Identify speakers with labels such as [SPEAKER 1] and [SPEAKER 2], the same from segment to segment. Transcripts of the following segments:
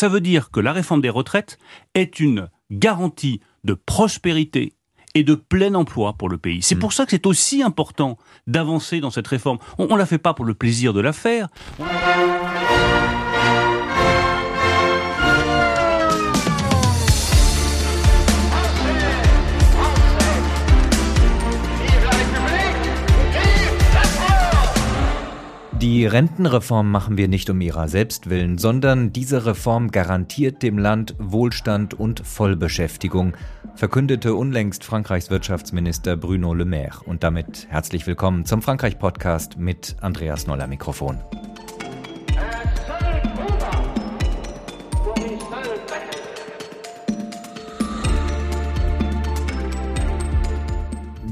[SPEAKER 1] Ça veut dire que la réforme des retraites est une garantie de prospérité et de plein emploi pour le pays. C'est mm. pour ça que c'est aussi important d'avancer dans cette réforme. On ne la fait pas pour le plaisir de la faire.
[SPEAKER 2] Die Rentenreform machen wir nicht um ihrer selbst willen, sondern diese Reform garantiert dem Land Wohlstand und Vollbeschäftigung, verkündete unlängst Frankreichs Wirtschaftsminister Bruno Le Maire. Und damit herzlich willkommen zum Frankreich-Podcast mit Andreas Noller Mikrofon.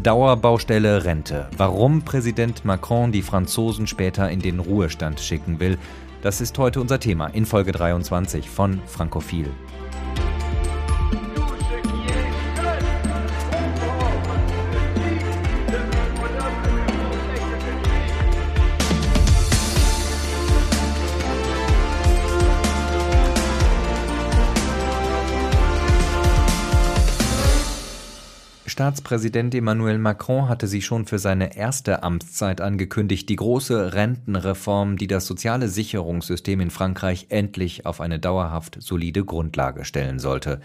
[SPEAKER 2] Dauerbaustelle Rente. Warum Präsident Macron die Franzosen später in den Ruhestand schicken will, das ist heute unser Thema in Folge 23 von Frankophil. Staatspräsident Emmanuel Macron hatte sie schon für seine erste Amtszeit angekündigt, die große Rentenreform, die das soziale Sicherungssystem in Frankreich endlich auf eine dauerhaft solide Grundlage stellen sollte.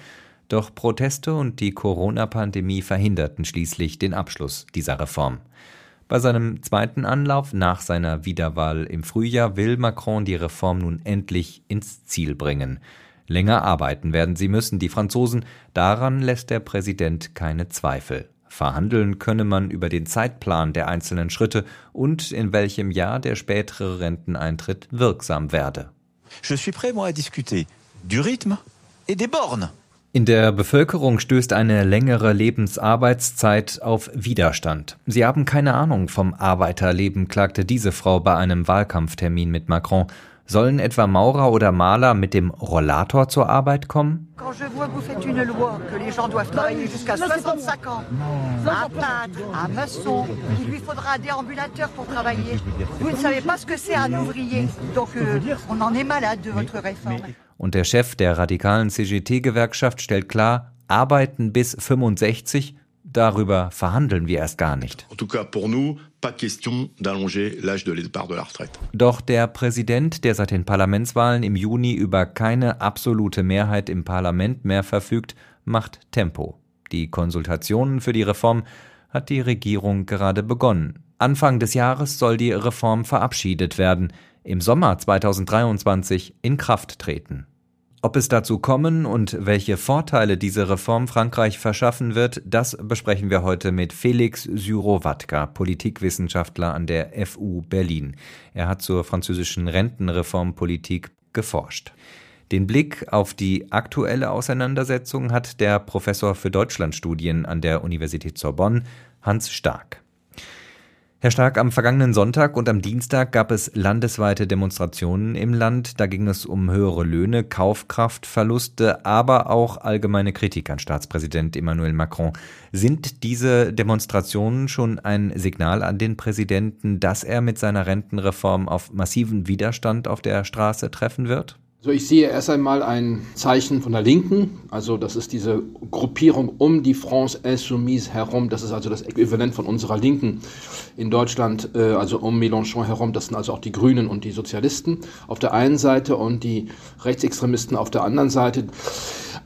[SPEAKER 2] Doch Proteste und die Corona-Pandemie verhinderten schließlich den Abschluss dieser Reform. Bei seinem zweiten Anlauf nach seiner Wiederwahl im Frühjahr will Macron die Reform nun endlich ins Ziel bringen. Länger arbeiten werden sie müssen, die Franzosen, daran lässt der Präsident keine Zweifel. Verhandeln könne man über den Zeitplan der einzelnen Schritte und in welchem Jahr der spätere Renteneintritt wirksam werde. Je suis prêt, moi, à discuter du rythme et des bornes. In der Bevölkerung stößt eine längere Lebensarbeitszeit auf Widerstand. Sie haben keine Ahnung vom Arbeiterleben, klagte diese Frau bei einem Wahlkampftermin mit Macron. Sollen etwa Maurer oder Maler mit dem Rollator zur Arbeit kommen? Quand je vois que vous faites une loi que les gens doivent travailler jusqu'à 65 ans, un peintre, un maçon, il lui faudra un déambulateur pour travailler. Vous savez pas ce que c'est un ouvrier. Donc on en est malade de votre réforme. Und der Chef der radikalen CGT-Gewerkschaft stellt klar, arbeiten bis 65 Darüber verhandeln wir erst gar nicht. Doch der Präsident, der seit den Parlamentswahlen im Juni über keine absolute Mehrheit im Parlament mehr verfügt, macht Tempo. Die Konsultationen für die Reform hat die Regierung gerade begonnen. Anfang des Jahres soll die Reform verabschiedet werden, im Sommer 2023 in Kraft treten. Ob es dazu kommen und welche Vorteile diese Reform Frankreich verschaffen wird, das besprechen wir heute mit Felix Syrowatka, Politikwissenschaftler an der FU Berlin. Er hat zur französischen Rentenreformpolitik geforscht. Den Blick auf die aktuelle Auseinandersetzung hat der Professor für Deutschlandstudien an der Universität Sorbonne, Hans Stark. Herr Stark, am vergangenen Sonntag und am Dienstag gab es landesweite Demonstrationen im Land. Da ging es um höhere Löhne, Kaufkraftverluste, aber auch allgemeine Kritik an Staatspräsident Emmanuel Macron. Sind diese Demonstrationen schon ein Signal an den Präsidenten, dass er mit seiner Rentenreform auf massiven Widerstand auf der Straße treffen wird?
[SPEAKER 3] Also ich sehe erst einmal ein Zeichen von der Linken, also das ist diese Gruppierung um die France Insoumise herum, das ist also das Äquivalent von unserer Linken in Deutschland, äh, also um Mélenchon herum, das sind also auch die Grünen und die Sozialisten auf der einen Seite und die Rechtsextremisten auf der anderen Seite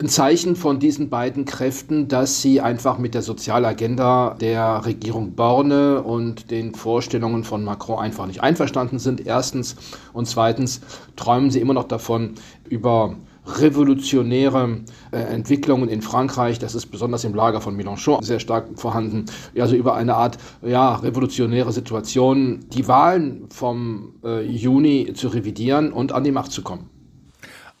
[SPEAKER 3] ein Zeichen von diesen beiden Kräften, dass sie einfach mit der Sozialagenda der Regierung Borne und den Vorstellungen von Macron einfach nicht einverstanden sind. Erstens. Und zweitens träumen sie immer noch davon, über revolutionäre äh, Entwicklungen in Frankreich, das ist besonders im Lager von Mélenchon sehr stark vorhanden, also über eine Art ja, revolutionäre Situation, die Wahlen vom äh, Juni zu revidieren und an die Macht zu kommen.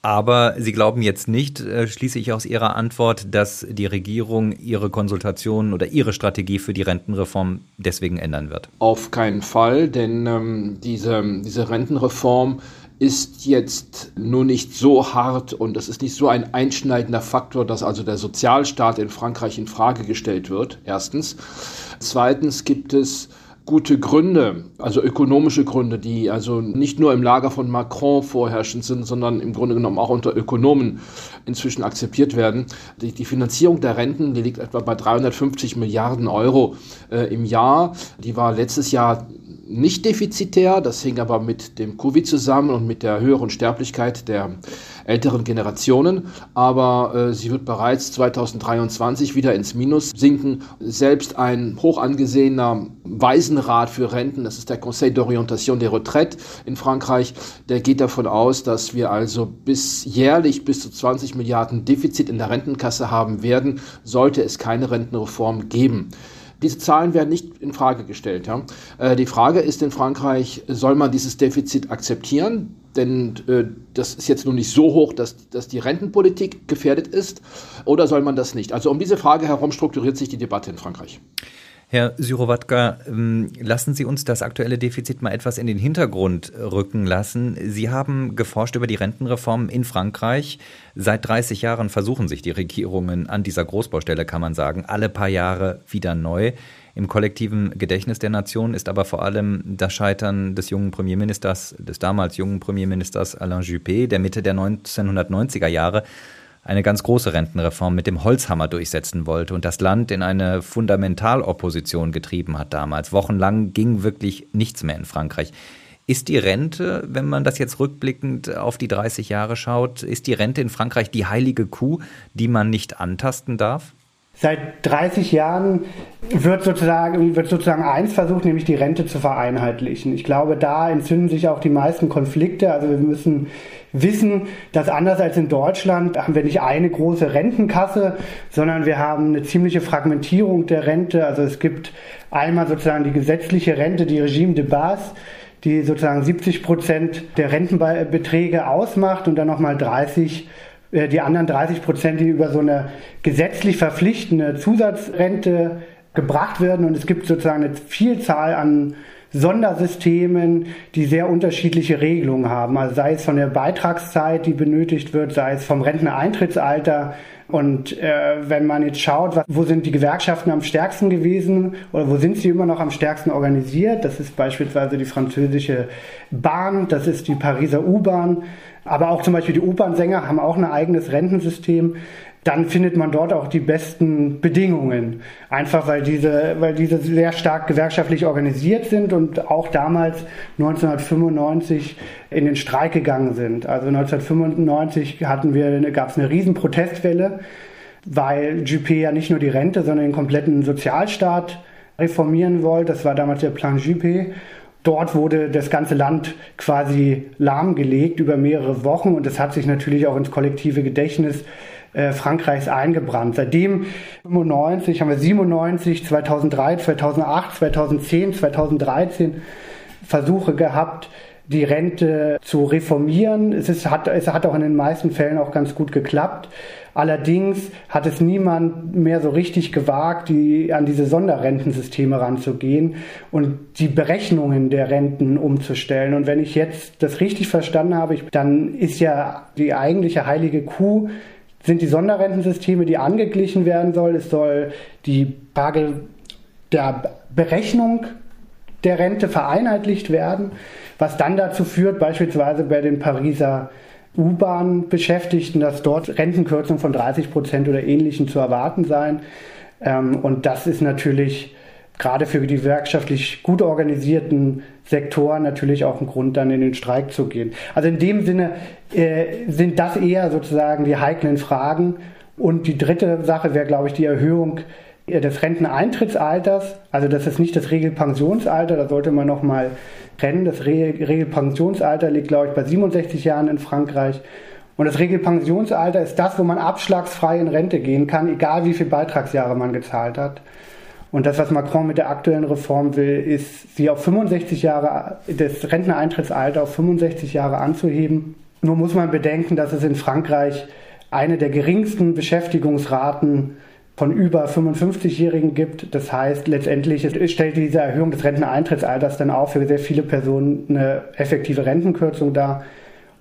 [SPEAKER 2] Aber Sie glauben jetzt nicht, äh, schließe ich aus Ihrer Antwort, dass die Regierung ihre Konsultationen oder ihre Strategie für die Rentenreform deswegen ändern wird?
[SPEAKER 3] Auf keinen Fall, denn ähm, diese, diese Rentenreform ist jetzt nur nicht so hart und es ist nicht so ein einschneidender Faktor, dass also der Sozialstaat in Frankreich in Frage gestellt wird. Erstens. Zweitens gibt es gute Gründe, also ökonomische Gründe, die also nicht nur im Lager von Macron vorherrschend sind, sondern im Grunde genommen auch unter Ökonomen inzwischen akzeptiert werden. Die, die Finanzierung der Renten, die liegt etwa bei 350 Milliarden Euro äh, im Jahr. Die war letztes Jahr nicht defizitär. Das hing aber mit dem Covid zusammen und mit der höheren Sterblichkeit der älteren Generationen. Aber äh, sie wird bereits 2023 wieder ins Minus sinken. Selbst ein hoch angesehener Waisenrat für Renten, das ist der Conseil d'Orientation des Retraites in Frankreich, der geht davon aus, dass wir also bis jährlich bis zu 20 Milliarden Defizit in der Rentenkasse haben werden, sollte es keine Rentenreform geben. Diese Zahlen werden nicht in Frage gestellt. Ja. Äh, die Frage ist in Frankreich, soll man dieses Defizit akzeptieren? Denn äh, das ist jetzt nur nicht so hoch, dass, dass die Rentenpolitik gefährdet ist. Oder soll man das nicht? Also um diese Frage herum strukturiert sich die Debatte in Frankreich.
[SPEAKER 2] Herr Syrowatka, ähm, lassen Sie uns das aktuelle Defizit mal etwas in den Hintergrund rücken lassen. Sie haben geforscht über die Rentenreform in Frankreich. Seit 30 Jahren versuchen sich die Regierungen an dieser Großbaustelle, kann man sagen, alle paar Jahre wieder neu. Im kollektiven Gedächtnis der Nation ist aber vor allem das Scheitern des jungen Premierministers, des damals jungen Premierministers Alain Juppé, der Mitte der 1990er Jahre eine ganz große Rentenreform mit dem Holzhammer durchsetzen wollte und das Land in eine Fundamentalopposition getrieben hat damals. Wochenlang ging wirklich nichts mehr in Frankreich. Ist die Rente, wenn man das jetzt rückblickend auf die 30 Jahre schaut, ist die Rente in Frankreich die heilige Kuh, die man nicht antasten darf?
[SPEAKER 4] Seit 30 Jahren wird sozusagen, wird sozusagen eins versucht, nämlich die Rente zu vereinheitlichen. Ich glaube, da entzünden sich auch die meisten Konflikte. Also wir müssen wissen, dass anders als in Deutschland haben wir nicht eine große Rentenkasse, sondern wir haben eine ziemliche Fragmentierung der Rente. Also es gibt einmal sozusagen die gesetzliche Rente, die Regime de Base, die sozusagen 70 Prozent der Rentenbeträge ausmacht und dann nochmal 30 äh, die anderen 30 Prozent, die über so eine gesetzlich verpflichtende Zusatzrente gebracht werden. Und es gibt sozusagen eine Vielzahl an Sondersystemen, die sehr unterschiedliche Regelungen haben. Also sei es von der Beitragszeit, die benötigt wird, sei es vom Renteneintrittsalter. Und äh, wenn man jetzt schaut, was, wo sind die Gewerkschaften am stärksten gewesen oder wo sind sie immer noch am stärksten organisiert, das ist beispielsweise die französische Bahn, das ist die Pariser U-Bahn, aber auch zum Beispiel die Opernsänger haben auch ein eigenes Rentensystem. Dann findet man dort auch die besten Bedingungen. Einfach weil diese, weil diese sehr stark gewerkschaftlich organisiert sind und auch damals 1995 in den Streik gegangen sind. Also 1995 hatten wir, gab es eine riesen Protestwelle, weil Juppé ja nicht nur die Rente, sondern den kompletten Sozialstaat reformieren wollte. Das war damals der Plan Juppé. Dort wurde das ganze Land quasi lahmgelegt über mehrere Wochen und das hat sich natürlich auch ins kollektive Gedächtnis äh, Frankreichs eingebrannt. Seitdem 95 haben wir 97, 2003, 2008, 2010, 2013 Versuche gehabt, die Rente zu reformieren. Es, ist, hat, es hat auch in den meisten Fällen auch ganz gut geklappt. Allerdings hat es niemand mehr so richtig gewagt, die, an diese Sonderrentensysteme ranzugehen und die Berechnungen der Renten umzustellen. Und wenn ich jetzt das richtig verstanden habe, ich, dann ist ja die eigentliche heilige Kuh sind die Sonderrentensysteme, die angeglichen werden soll. Es soll die Frage der Berechnung der Rente vereinheitlicht werden, was dann dazu führt, beispielsweise bei den Pariser U-Bahn-Beschäftigten, dass dort Rentenkürzungen von 30 Prozent oder Ähnlichem zu erwarten seien. Ähm, und das ist natürlich gerade für die gewerkschaftlich gut organisierten Sektoren natürlich auch ein Grund, dann in den Streik zu gehen. Also in dem Sinne äh, sind das eher sozusagen die heiklen Fragen. Und die dritte Sache wäre, glaube ich, die Erhöhung des Renteneintrittsalters. Also das ist nicht das Regelpensionsalter, da sollte man nochmal trennen. Das Regelpensionsalter liegt, glaube ich, bei 67 Jahren in Frankreich. Und das Regelpensionsalter ist das, wo man abschlagsfrei in Rente gehen kann, egal wie viele Beitragsjahre man gezahlt hat. Und das, was Macron mit der aktuellen Reform will, ist, sie auf 65 Jahre, das Renteneintrittsalter auf 65 Jahre anzuheben. Nur muss man bedenken, dass es in Frankreich eine der geringsten Beschäftigungsraten von über 55-Jährigen gibt. Das heißt, letztendlich stellt diese Erhöhung des Renteneintrittsalters dann auch für sehr viele Personen eine effektive Rentenkürzung dar.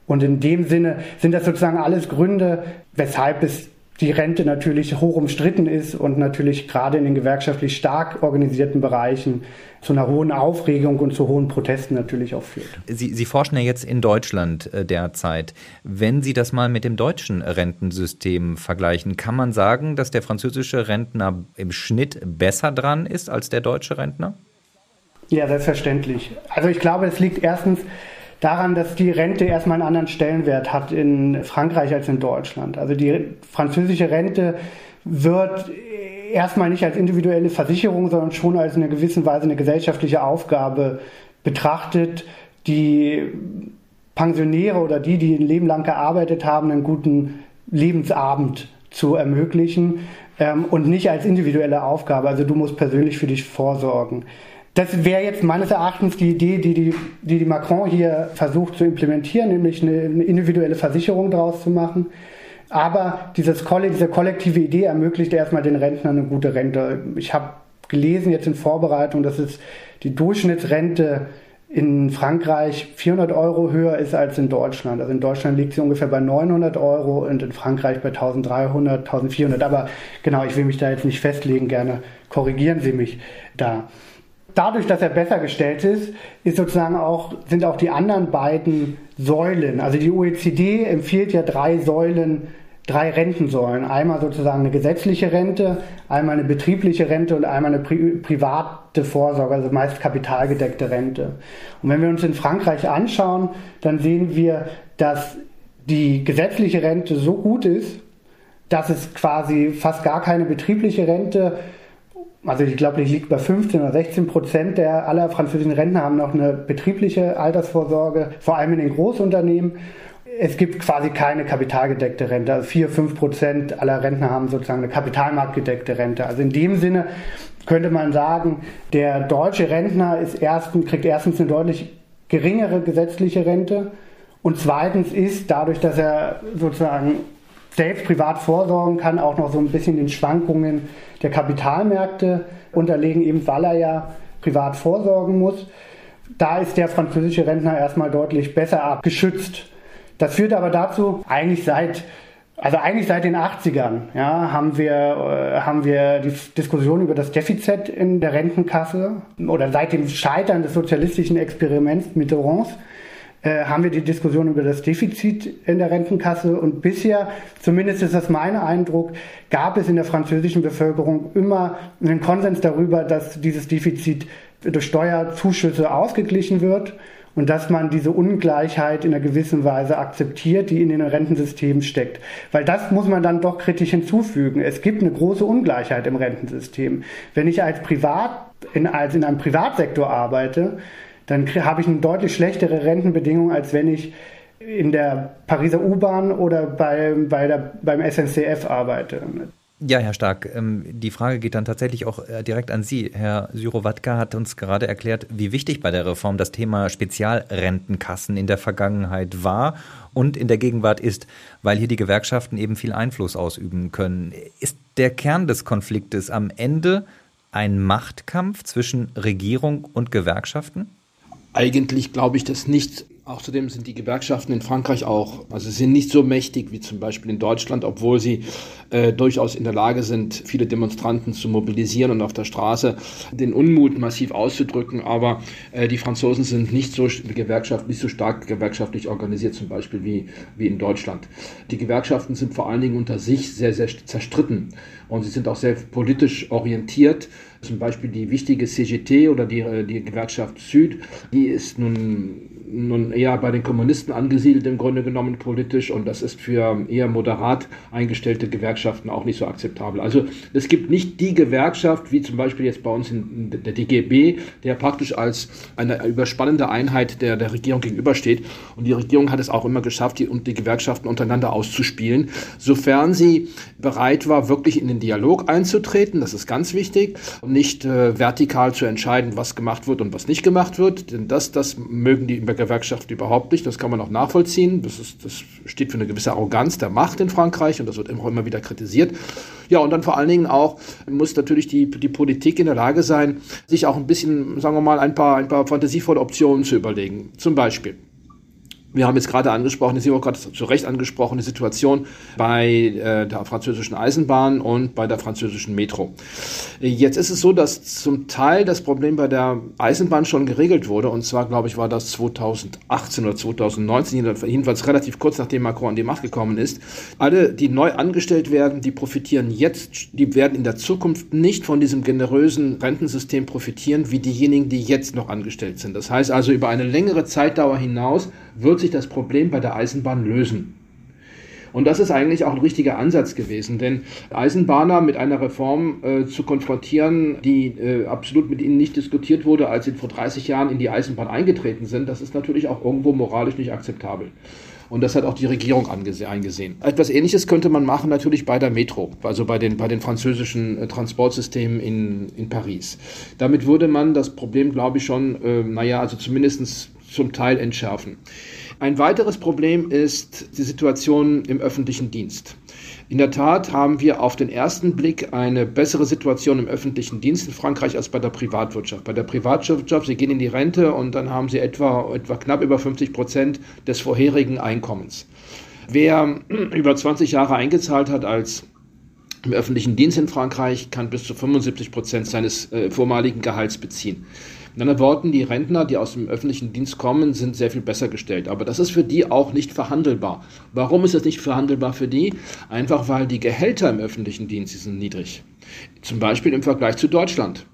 [SPEAKER 4] Und in dem Sinne sind das sozusagen alles Gründe, weshalb es die Rente natürlich hoch umstritten ist und natürlich gerade in den gewerkschaftlich stark organisierten Bereichen zu einer hohen Aufregung und zu hohen Protesten natürlich auch führt.
[SPEAKER 2] Sie, Sie forschen ja jetzt in Deutschland äh, derzeit. Wenn Sie das mal mit dem deutschen Rentensystem vergleichen, kann man sagen, dass der französische Rentner im Schnitt besser dran ist als der deutsche Rentner?
[SPEAKER 4] Ja, selbstverständlich. Also ich glaube, es liegt erstens daran, dass die Rente erstmal einen anderen Stellenwert hat in Frankreich als in Deutschland. Also die französische Rente wird erstmal nicht als individuelle Versicherung, sondern schon als in einer gewissen Weise eine gesellschaftliche Aufgabe betrachtet, die Pensionäre oder die, die ein Leben lang gearbeitet haben, einen guten Lebensabend zu ermöglichen ähm, und nicht als individuelle Aufgabe. Also du musst persönlich für dich vorsorgen. Das wäre jetzt meines Erachtens die Idee, die die, die die Macron hier versucht zu implementieren, nämlich eine, eine individuelle Versicherung daraus zu machen. Aber dieses, diese kollektive Idee ermöglicht erstmal den Rentnern eine gute Rente. Ich habe gelesen jetzt in Vorbereitung, dass es die Durchschnittsrente in Frankreich 400 Euro höher ist als in Deutschland. Also in Deutschland liegt sie ungefähr bei 900 Euro und in Frankreich bei 1300, 1400. Aber genau, ich will mich da jetzt nicht festlegen, gerne korrigieren Sie mich da dadurch, dass er besser gestellt ist, ist sozusagen auch, sind auch die anderen beiden Säulen. Also die OECD empfiehlt ja drei Säulen, drei Rentensäulen. Einmal sozusagen eine gesetzliche Rente, einmal eine betriebliche Rente und einmal eine pri private Vorsorge, also meist kapitalgedeckte Rente. Und wenn wir uns in Frankreich anschauen, dann sehen wir, dass die gesetzliche Rente so gut ist, dass es quasi fast gar keine betriebliche Rente also ich glaube, ich liegt bei 15 oder 16 Prozent der aller französischen Rentner haben noch eine betriebliche Altersvorsorge, vor allem in den Großunternehmen. Es gibt quasi keine kapitalgedeckte Rente. Also 4, 5 Prozent aller Rentner haben sozusagen eine kapitalmarktgedeckte Rente. Also in dem Sinne könnte man sagen, der deutsche Rentner ist erstens, kriegt erstens eine deutlich geringere gesetzliche Rente und zweitens ist dadurch, dass er sozusagen selbst privat vorsorgen kann, auch noch so ein bisschen den Schwankungen der Kapitalmärkte unterlegen, eben weil er ja privat vorsorgen muss. Da ist der französische Rentner erstmal deutlich besser abgeschützt. Das führt aber dazu, eigentlich seit also eigentlich seit den 80ern ja, haben, wir, äh, haben wir die Diskussion über das Defizit in der Rentenkasse oder seit dem Scheitern des sozialistischen Experiments Mitterrands äh, haben wir die Diskussion über das Defizit in der Rentenkasse und bisher, zumindest ist das mein Eindruck, gab es in der französischen Bevölkerung immer einen Konsens darüber, dass dieses Defizit durch Steuerzuschüsse ausgeglichen wird und dass man diese Ungleichheit in einer gewissen Weise akzeptiert, die in den Rentensystemen steckt. Weil das muss man dann doch kritisch hinzufügen. Es gibt eine große Ungleichheit im Rentensystem. Wenn ich als Privat, in, als in einem Privatsektor arbeite, dann habe ich eine deutlich schlechtere Rentenbedingung, als wenn ich in der Pariser U-Bahn oder bei, bei der, beim SNCF arbeite.
[SPEAKER 2] Ja, Herr Stark, ähm, die Frage geht dann tatsächlich auch äh, direkt an Sie. Herr Syrowatka hat uns gerade erklärt, wie wichtig bei der Reform das Thema Spezialrentenkassen in der Vergangenheit war und in der Gegenwart ist, weil hier die Gewerkschaften eben viel Einfluss ausüben können. Ist der Kern des Konfliktes am Ende ein Machtkampf zwischen Regierung und Gewerkschaften?
[SPEAKER 3] Eigentlich glaube ich das nicht. Außerdem sind die Gewerkschaften in Frankreich auch, also sind nicht so mächtig wie zum Beispiel in Deutschland, obwohl sie äh, durchaus in der Lage sind, viele Demonstranten zu mobilisieren und auf der Straße den Unmut massiv auszudrücken. Aber äh, die Franzosen sind nicht so Gewerkschaft, nicht so stark gewerkschaftlich organisiert, zum Beispiel wie, wie in Deutschland. Die Gewerkschaften sind vor allen Dingen unter sich sehr, sehr zerstritten und sie sind auch sehr politisch orientiert. Zum Beispiel die wichtige CGT oder die, äh, die Gewerkschaft Süd, die ist nun nun eher bei den Kommunisten angesiedelt im Grunde genommen politisch. Und das ist für eher moderat eingestellte Gewerkschaften auch nicht so akzeptabel. Also es gibt nicht die Gewerkschaft, wie zum Beispiel jetzt bei uns in der DGB, der praktisch als eine überspannende Einheit der, der Regierung gegenübersteht. Und die Regierung hat es auch immer geschafft, die, die Gewerkschaften untereinander auszuspielen, sofern sie bereit war, wirklich in den Dialog einzutreten, das ist ganz wichtig, und nicht äh, vertikal zu entscheiden, was gemacht wird und was nicht gemacht wird, denn das, das mögen die Gewerkschaft überhaupt nicht. Das kann man auch nachvollziehen. Das, ist, das steht für eine gewisse Arroganz der Macht in Frankreich und das wird immer, immer wieder kritisiert. Ja, und dann vor allen Dingen auch muss natürlich die, die Politik in der Lage sein, sich auch ein bisschen, sagen wir mal, ein paar, ein paar fantasievolle Optionen zu überlegen. Zum Beispiel Wir haben jetzt gerade angesprochen, Sie auch gerade zu Recht angesprochen, die Situation bei äh, der französischen Eisenbahn und bei der französischen Metro. Jetzt ist es so, dass zum Teil das Problem bei der Eisenbahn schon geregelt wurde. Und zwar, glaube ich, war das 2018 oder 2019, jedenfalls relativ kurz nachdem Macron an die Macht gekommen ist. Alle, die neu angestellt werden, die profitieren jetzt, die werden in der Zukunft nicht von diesem generösen Rentensystem profitieren, wie diejenigen, die jetzt noch angestellt sind. Das heißt also, über eine längere Zeitdauer hinaus wird sich das Problem bei der Eisenbahn lösen. Und das ist eigentlich auch ein richtiger Ansatz gewesen, denn Eisenbahner mit einer Reform äh, zu konfrontieren, die äh, absolut mit ihnen nicht diskutiert wurde, als sie vor 30 Jahren in die Eisenbahn eingetreten sind, das ist natürlich auch irgendwo moralisch nicht akzeptabel. Und das hat auch die Regierung eingesehen. Etwas Ähnliches könnte man machen natürlich bei der Metro, also bei den, bei den französischen äh, Transportsystemen in, in Paris. Damit würde man das Problem, glaube ich, schon, äh, naja, also zumindest zum Teil entschärfen. Ein weiteres Problem ist die Situation im öffentlichen Dienst. In der Tat haben wir auf den ersten Blick eine bessere Situation im öffentlichen Dienst in Frankreich als bei der Privatwirtschaft. Bei der Privatwirtschaft, Sie gehen in die Rente und dann haben Sie etwa, etwa knapp über 50 Prozent des vorherigen Einkommens. Wer über 20 Jahre eingezahlt hat als im öffentlichen Dienst in Frankreich, kann bis zu 75 Prozent seines äh, vormaligen Gehalts beziehen. In anderen Worten, die Rentner, die aus dem öffentlichen Dienst kommen, sind sehr viel besser gestellt. Aber das ist für die auch nicht verhandelbar. Warum ist das nicht verhandelbar für die? Einfach weil die Gehälter im öffentlichen Dienst sind niedrig. Zum Beispiel im Vergleich zu Deutschland.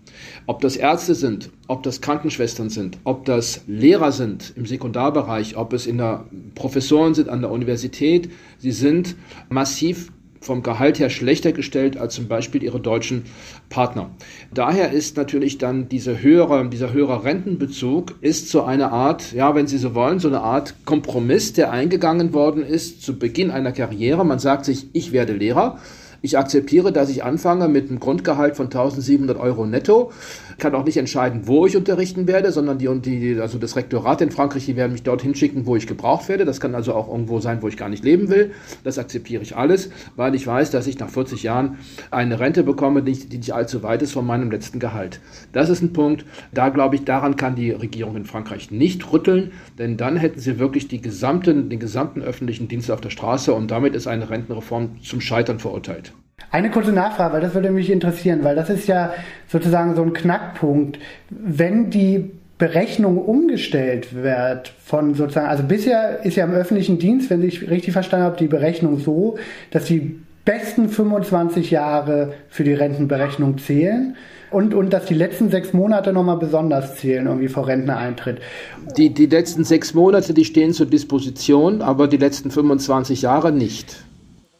[SPEAKER 3] Ob das Ärzte sind, ob das Krankenschwestern sind, ob das Lehrer sind im Sekundarbereich, ob es in der Professoren sind an der Universität, sie sind massiv vom Gehalt her schlechter gestellt als zum Beispiel ihre deutschen Partner. Daher ist natürlich dann diese höhere, dieser höhere Rentenbezug ist so eine Art, ja, wenn Sie so wollen, so eine Art Kompromiss, der eingegangen worden ist zu Beginn einer Karriere. Man sagt sich, ich werde Lehrer. Ich akzeptiere, dass ich anfange mit einem Grundgehalt von 1700 Euro netto kann auch nicht entscheiden, wo ich unterrichten werde, sondern die, die, also das Rektorat in Frankreich, die werden mich dorthin schicken, wo ich gebraucht werde. Das kann also auch irgendwo sein, wo ich gar nicht leben will. Das akzeptiere ich alles, weil ich weiß, dass ich nach 40 Jahren eine Rente bekomme, die, die nicht allzu weit ist von meinem letzten Gehalt. Das ist ein Punkt, da glaube ich, daran kann die Regierung in Frankreich nicht rütteln, denn dann hätten sie wirklich die gesamten, den gesamten öffentlichen Dienst auf der Straße und damit ist eine Rentenreform zum Scheitern verurteilt.
[SPEAKER 4] Eine kurze Nachfrage, weil das würde mich interessieren, weil das ist ja sozusagen so ein Knackpunkt. Wenn die Berechnung umgestellt wird von sozusagen, also bisher ist ja im öffentlichen Dienst, wenn ich richtig verstanden habe, die Berechnung so, dass die besten 25 Jahre für die Rentenberechnung zählen und, und dass die letzten sechs Monate nochmal besonders zählen, irgendwie vor Renteneintritt.
[SPEAKER 3] Die, die letzten sechs Monate, die stehen zur Disposition, aber die letzten 25 Jahre nicht.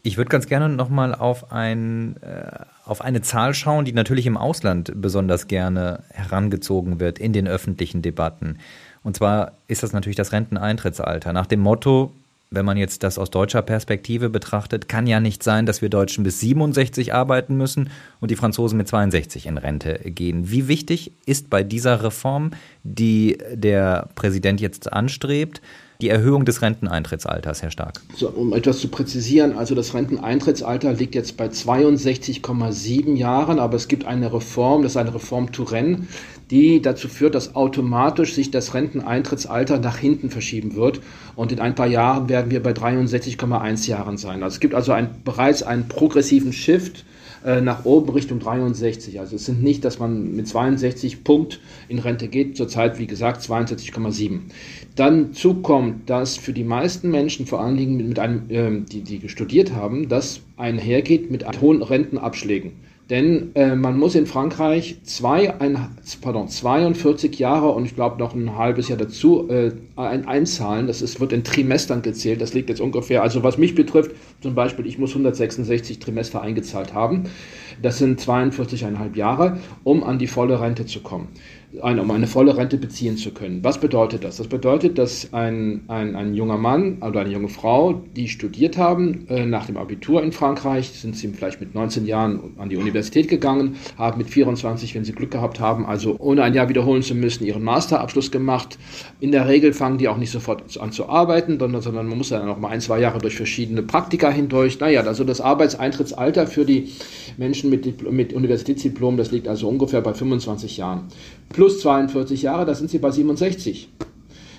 [SPEAKER 2] Ich würde ganz gerne nochmal auf, ein, äh, auf eine Zahl schauen, die natürlich im Ausland besonders gerne herangezogen wird in den öffentlichen Debatten. Und zwar ist das natürlich das Renteneintrittsalter. Nach dem Motto, wenn man jetzt das aus deutscher Perspektive betrachtet, kann ja nicht sein, dass wir Deutschen bis 67 arbeiten müssen und die Franzosen mit 62 in Rente gehen. Wie wichtig ist bei dieser Reform, die der Präsident jetzt anstrebt, die Erhöhung des Renteneintrittsalters, Herr Stark?
[SPEAKER 3] So, um etwas zu präzisieren, also das Renteneintrittsalter liegt jetzt bei 62,7 Jahren, aber es gibt eine Reform, das ist eine Reform Touraine, die dazu führt, dass automatisch sich das Renteneintrittsalter nach hinten verschieben wird. Und in ein paar Jahren werden wir bei 63,1 Jahren sein. Also es gibt also ein, bereits einen progressiven Shift äh, nach oben Richtung 63. Also es sind nicht, dass man mit 62 Punkt in Rente geht, zurzeit wie gesagt 62,7. Dann zukommt, dass für die meisten Menschen, vor allen Dingen mit, einem, äh, die, die studiert haben, das einhergeht mit hohen Rentenabschlägen. Denn äh, man muss in Frankreich zwei, ein, pardon, 42 Jahre und ich glaube noch ein halbes Jahr dazu äh, ein, einzahlen. Das ist, wird in Trimestern gezählt. Das liegt jetzt ungefähr, also was mich betrifft, zum Beispiel, ich muss 166 Trimester eingezahlt haben. Das sind 42,5 Jahre, um an die volle Rente zu kommen eine, um eine volle Rente beziehen zu können. Was bedeutet das? Das bedeutet, dass ein, ein, ein junger Mann oder eine junge Frau, die studiert haben, äh, nach dem Abitur in Frankreich, sind sie vielleicht mit 19 Jahren an die Universität gegangen, haben mit 24, wenn sie Glück gehabt haben, also ohne ein Jahr wiederholen zu müssen, ihren Masterabschluss gemacht. In der Regel fangen die auch nicht sofort an zu arbeiten, sondern, sondern man muss dann noch mal ein, zwei Jahre durch verschiedene Praktika hindurch. Naja, also das Arbeitseintrittsalter für die Menschen mit, mit Universitätsdiplom, das liegt also ungefähr bei 25 Jahren plus 42 Jahre, da sind sie bei 67.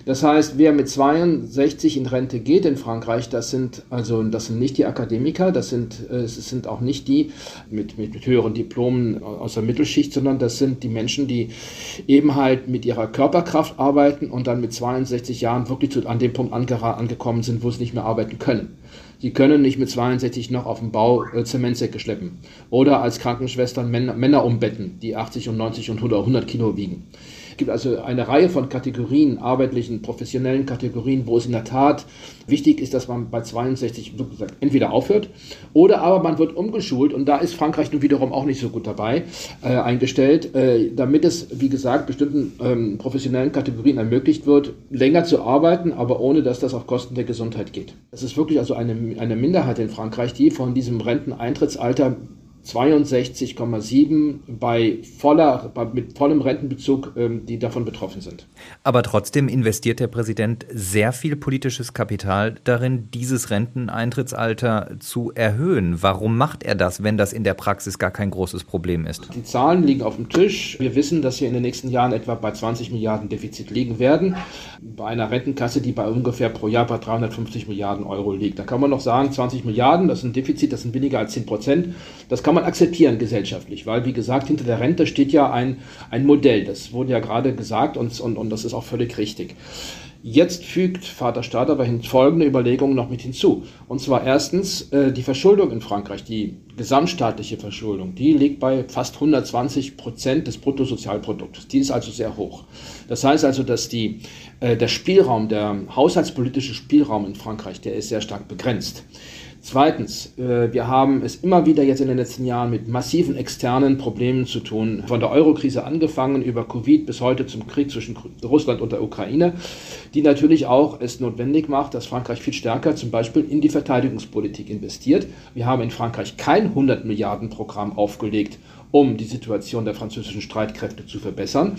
[SPEAKER 3] Das heißt, wer mit 62 in Rente geht in Frankreich, das sind also das sind nicht die Akademiker, das sind äh, es sind auch nicht die mit, mit, mit höheren Diplomen aus der Mittelschicht, sondern das sind die Menschen, die eben halt mit ihrer Körperkraft arbeiten und dann mit 62 Jahren wirklich zu, an dem Punkt ange angekommen sind, wo sie nicht mehr arbeiten können. Sie können nicht mit 62 noch auf dem Bau äh, Zementsäcke schleppen oder als Krankenschwestern Männer, Männer umbetten, die 80 und 90 und 100 Kilo wiegen. Es gibt also eine Reihe von Kategorien, arbeitlichen, professionellen Kategorien, wo es in der Tat wichtig ist, dass man bei 62 entweder aufhört oder aber man wird umgeschult und da ist Frankreich nun wiederum auch nicht so gut dabei äh, eingestellt, äh, damit es, wie gesagt, bestimmten ähm, professionellen Kategorien ermöglicht wird, länger zu arbeiten, aber ohne dass das auf Kosten der Gesundheit geht. Es ist wirklich also eine, eine Minderheit in Frankreich, die von diesem Renteneintrittsalter 62,7 bei voller, bei, mit vollem Rentenbezug, ähm, die davon betroffen sind.
[SPEAKER 2] Aber trotzdem investiert der Präsident sehr viel politisches Kapital darin, dieses Renteneintrittsalter zu erhöhen. Warum macht er das, wenn das in der Praxis gar kein großes Problem ist?
[SPEAKER 3] Die Zahlen liegen auf dem Tisch. Wir wissen, dass wir in den nächsten Jahren etwa bei 20 Milliarden Defizit liegen werden. Bei einer Rentenkasse, die bei ungefähr pro Jahr bei 350 Milliarden Euro liegt. Da kann man noch sagen, 20 Milliarden, das ist ein Defizit, das sind weniger als 10 Prozent. Das kann kann man akzeptieren gesellschaftlich, weil, wie gesagt, hinter der Rente steht ja ein, ein Modell. Das wurde ja gerade gesagt und, und, und das ist auch völlig richtig. Jetzt fügt Vater Staat aber folgende Überlegungen noch mit hinzu. Und zwar erstens äh, die Verschuldung in Frankreich, die gesamtstaatliche Verschuldung, die liegt bei fast 120 Prozent des Bruttosozialprodukts. Die ist also sehr hoch. Das heißt also, dass die, äh, der Spielraum, der haushaltspolitische Spielraum in Frankreich, der ist sehr stark begrenzt. Zweitens, äh, wir haben es immer wieder jetzt in den letzten Jahren mit massiven externen Problemen zu tun. Von der Eurokrise angefangen über Covid bis heute zum Krieg zwischen Russland und der Ukraine, die natürlich auch es notwendig macht, dass Frankreich viel stärker zum Beispiel in die Verteidigungspolitik investiert. Wir haben in Frankreich kein 100 Milliarden Programm aufgelegt, um die Situation der französischen Streitkräfte zu verbessern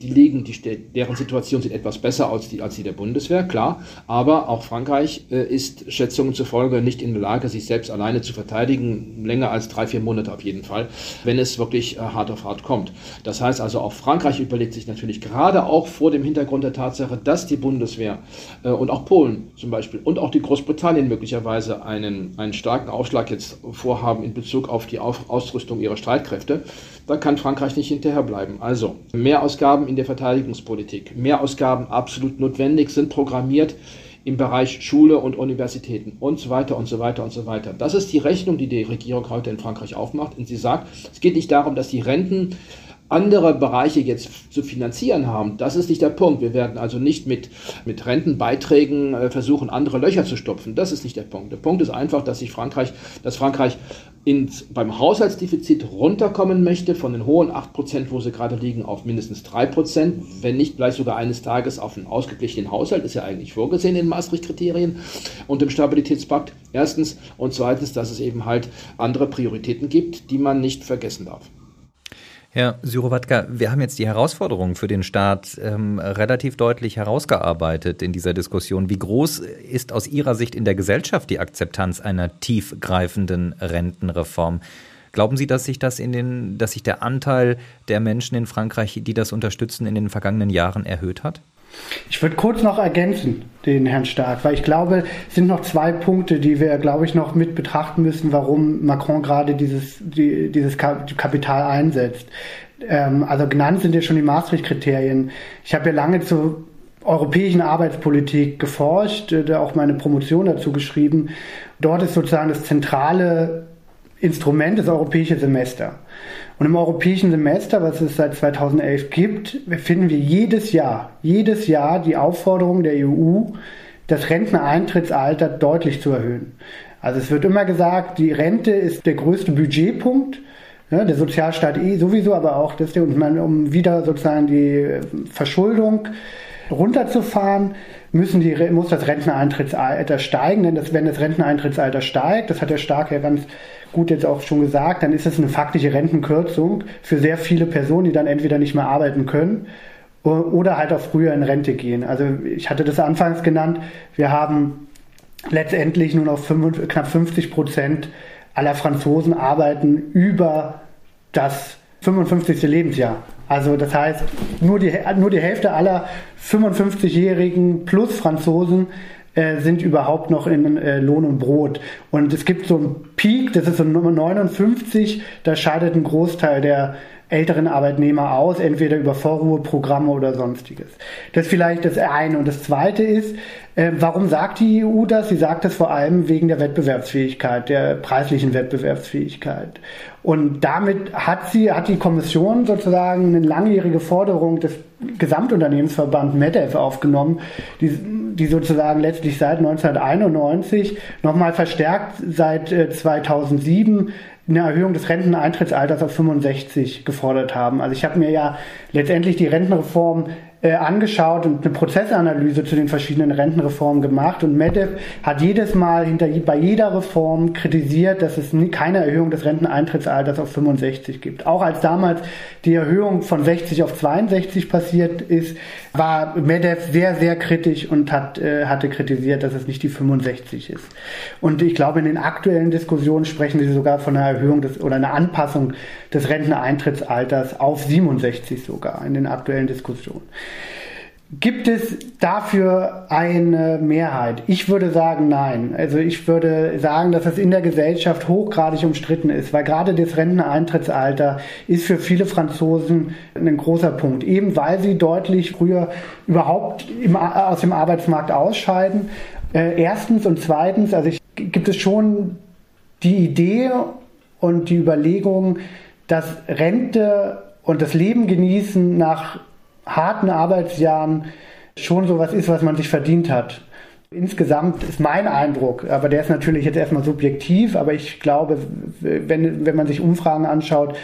[SPEAKER 3] die liegen, die, deren Situation sieht etwas besser aus die, als die der Bundeswehr, klar. Aber auch Frankreich äh, ist Schätzungen zufolge nicht in der Lage, sich selbst alleine zu verteidigen, länger als drei, vier Monate auf jeden Fall, wenn es wirklich äh, hart auf hart kommt. Das heißt also, auch Frankreich überlegt sich natürlich gerade auch vor dem Hintergrund der Tatsache, dass die Bundeswehr äh, und auch Polen zum Beispiel und auch die Großbritannien möglicherweise einen, einen starken Aufschlag jetzt vorhaben in Bezug auf die auf Ausrüstung ihrer Streitkräfte, da kann Frankreich nicht hinterherbleiben. Also mehr Ausgaben in der Verteidigungspolitik, mehr Ausgaben absolut notwendig, sind programmiert im Bereich Schule und Universitäten und so weiter und so weiter und so weiter. Das ist die Rechnung, die die Regierung heute in Frankreich aufmacht. Und sie sagt, es geht nicht darum, dass die Renten andere Bereiche jetzt zu finanzieren haben. Das ist nicht der Punkt. Wir werden also nicht mit, mit Rentenbeiträgen äh, versuchen, andere Löcher zu stopfen. Das ist nicht der Punkt. Der Punkt ist einfach, dass sich Frankreich, dass Frankreich ins, beim Haushaltsdefizit runterkommen möchte, von den hohen 8%, wo sie gerade liegen, auf mindestens 3%, wenn nicht gleich sogar eines Tages auf einen ausgeglichenen Haushalt, ist ja eigentlich vorgesehen in Maastricht-Kriterien und im Stabilitätspakt. Erstens und zweitens, dass es eben halt andere Prioritäten gibt, die man nicht vergessen darf.
[SPEAKER 2] Herr Syrowatka, wir haben jetzt die Herausforderungen für den Staat ähm, relativ deutlich herausgearbeitet in dieser Diskussion. Wie groß ist aus Ihrer Sicht in der Gesellschaft die Akzeptanz einer tiefgreifenden Rentenreform? Glauben Sie, dass sich das in den, dass sich der Anteil der Menschen in Frankreich, die das unterstützen, in den vergangenen Jahren erhöht hat?
[SPEAKER 4] Ich würde kurz noch ergänzen, den Herrn Stark, weil ich glaube, es sind noch zwei Punkte, die wir, glaube ich, noch mit betrachten müssen, warum Macron gerade dieses, die, dieses Kapital einsetzt. Ähm, also genannt sind ja schon die Maastricht-Kriterien. Ich habe ja lange zur europäischen Arbeitspolitik geforscht, äh, auch meine Promotion dazu geschrieben. Dort ist sozusagen das zentrale Instrument das europäische Semester. Und im europäischen Semester, was es seit 2011 gibt, finden wir jedes Jahr, jedes Jahr die Aufforderung der EU, das Renteneintrittsalter deutlich zu erhöhen. Also es wird immer gesagt, die Rente ist der größte Budgetpunkt, ja, der Sozialstaat eh sowieso, aber auch das, um wieder sozusagen die Verschuldung runterzufahren, müssen die, muss das Renteneintrittsalter steigen, denn das, wenn das Renteneintrittsalter steigt, das hat der Stark ja ganz gut jetzt auch schon gesagt, dann ist es eine faktische Rentenkürzung für sehr viele Personen, die dann entweder nicht mehr arbeiten können oder halt auch früher in Rente gehen. Also ich hatte das anfangs genannt, wir haben letztendlich nur noch 5, knapp 50 Prozent aller Franzosen arbeiten über das 55. Lebensjahr. Also das heißt, nur die, nur die Hälfte aller 55-Jährigen plus Franzosen äh, sind überhaupt noch in äh, Lohn und Brot. Und es gibt so einen Peak, das ist so Nummer 59, da scheidet ein Großteil der älteren Arbeitnehmer aus, entweder über Vorruheprogramme oder sonstiges. Das ist vielleicht das eine. Und das zweite ist, äh, warum sagt die EU das? Sie sagt das vor allem wegen der Wettbewerbsfähigkeit, der preislichen Wettbewerbsfähigkeit. Und damit hat sie, hat die Kommission sozusagen eine langjährige Forderung des Gesamtunternehmensverband MEDEF aufgenommen, die, die sozusagen letztlich seit 1991 nochmal verstärkt seit äh, 2007 eine Erhöhung des Renteneintrittsalters auf 65 gefordert haben. Also ich habe mir ja letztendlich die Rentenreform äh, angeschaut und eine Prozessanalyse zu den verschiedenen Rentenreformen gemacht und MEDEF hat jedes Mal hinter, bei jeder Reform kritisiert, dass es nie, keine Erhöhung des Renteneintrittsalters auf 65 gibt. Auch als damals die Erhöhung von 60 auf 62 passiert ist, war MEDEF sehr, sehr kritisch und hat, äh, hatte kritisiert, dass es nicht die 65 ist. Und ich glaube, in den aktuellen Diskussionen sprechen sie sogar von einer Erhöhung des, oder einer Anpassung des Renteneintrittsalters auf 67 sogar in den aktuellen Diskussionen. Gibt es dafür eine Mehrheit? Ich würde sagen, nein. Also ich würde sagen, dass es in der Gesellschaft hochgradig umstritten ist, weil gerade das Renteneintrittsalter ist für viele Franzosen ein großer Punkt, eben weil sie deutlich früher überhaupt im, aus dem Arbeitsmarkt ausscheiden. Äh, erstens und zweitens, also ich, gibt es schon die Idee und die Überlegung, dass Rente und das Leben genießen nach harten Arbeitsjahren schon so was ist, was man sich verdient hat. Insgesamt ist mein Eindruck, aber der ist natürlich jetzt erstmal subjektiv, aber ich glaube, wenn, wenn man sich Umfragen anschaut,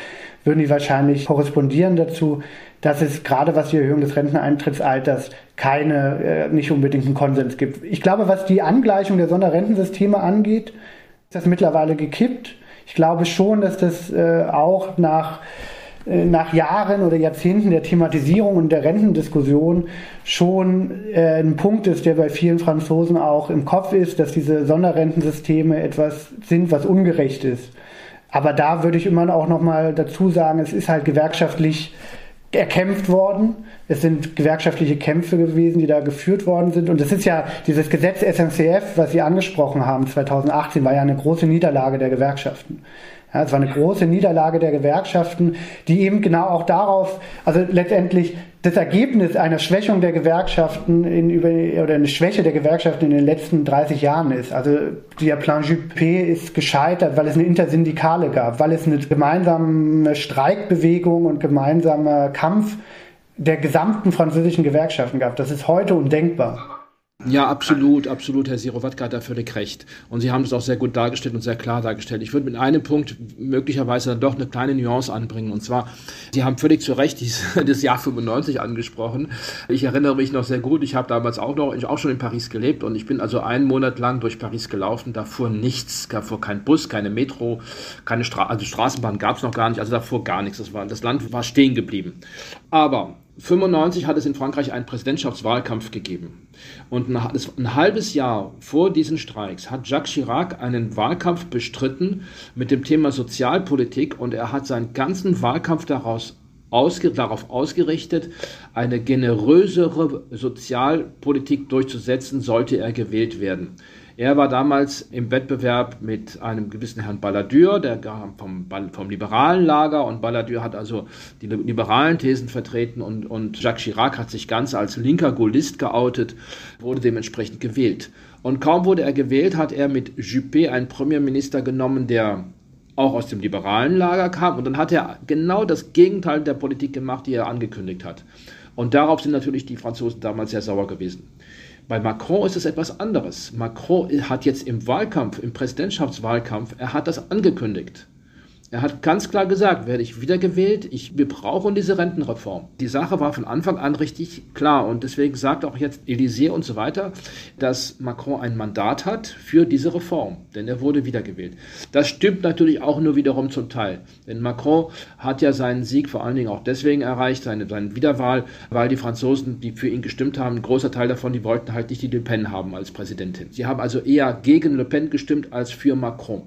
[SPEAKER 4] würden die wahrscheinlich korrespondieren dazu, dass es gerade was die Erhöhung des Renteneintrittsalters keine, äh, nicht unbedingt einen Konsens gibt. Ich glaube, was die Angleichung der Sonderrentensysteme angeht, ist das mittlerweile gekippt. Ich glaube schon, dass das äh, auch nach nach Jahren oder Jahrzehnten der Thematisierung und der Rentendiskussion schon äh, ein Punkt ist, der bei vielen Franzosen auch im Kopf ist, dass diese Sonderrentensysteme etwas sind, was ungerecht ist. Aber da würde ich immer auch noch mal dazu sagen, es ist halt gewerkschaftlich erkämpft worden. Es sind gewerkschaftliche Kämpfe gewesen, die da geführt worden sind. Und es ist ja dieses Gesetz SNCF, was Sie angesprochen haben, 2018, war ja eine große Niederlage der Gewerkschaften. Ja, es war eine große Niederlage der Gewerkschaften, die eben genau auch darauf, also letztendlich das Ergebnis einer Schwächung der Gewerkschaften in, über, oder eine Schwäche der Gewerkschaften in den letzten 30 Jahren ist. Also der Plan Juppé ist gescheitert, weil es eine Intersyndikale gab, weil es eine gemeinsame Streikbewegung und gemeinsamer Kampf der gesamten französischen Gewerkschaften gab. Das ist heute undenkbar.
[SPEAKER 3] Ja, absolut, absolut, Herr Sirowatka hat da völlig recht. Und Sie haben es auch sehr gut dargestellt und sehr klar dargestellt. Ich würde mit einem Punkt möglicherweise dann doch eine kleine Nuance anbringen. Und zwar, Sie haben völlig zu Recht das Jahr 95 angesprochen. Ich erinnere mich noch sehr gut, ich habe damals auch noch, ich auch schon in Paris gelebt und ich bin also einen Monat lang durch Paris gelaufen. Da fuhr nichts, da fuhr kein Bus, keine Metro, keine Stra also Straßenbahn gab es noch gar nicht, also da fuhr gar nichts. Das, war, das Land war stehen geblieben. Aber 1995 hat es in Frankreich einen Präsidentschaftswahlkampf gegeben. Und ein, halbes Jahr vor diesen Streiks hat Jacques Chirac einen Wahlkampf bestritten mit dem Thema Sozialpolitik und er hat seinen ganzen Wahlkampf daraus ausge, darauf ausgerichtet, eine generösere Sozialpolitik durchzusetzen, sollte er gewählt werden. Er war damals im Wettbewerb mit einem gewissen Herrn Balladur, der kam vom, vom liberalen Lager und Balladur hat also die liberalen Thesen vertreten und, und Jacques Chirac hat sich ganz als linker Gaullist geoutet, wurde dementsprechend gewählt. Und kaum wurde er gewählt, hat er mit Juppé einen Premierminister genommen, der auch aus dem liberalen Lager kam und dann hat er genau das Gegenteil der Politik gemacht, die er angekündigt hat. Und darauf sind natürlich die Franzosen damals sehr sauer gewesen. Bei Macron ist es etwas anderes. Macron hat jetzt im Wahlkampf, im Präsidentschaftswahlkampf, er hat das angekündigt. Er hat ganz klar gesagt, werde ich wiedergewählt, ich, wir brauchen diese Rentenreform. Die Sache war von Anfang an richtig klar und deswegen sagt auch jetzt Élysée und so weiter, dass Macron ein Mandat hat für diese Reform, denn er wurde wiedergewählt. Das stimmt natürlich auch nur wiederum zum Teil, denn Macron hat ja seinen Sieg vor allen Dingen auch deswegen erreicht, seine, seine Wiederwahl, weil die Franzosen, die für ihn gestimmt haben, ein großer Teil davon, die wollten halt nicht die Le Pen haben als Präsidentin. Sie haben also eher gegen Le Pen gestimmt als für Macron.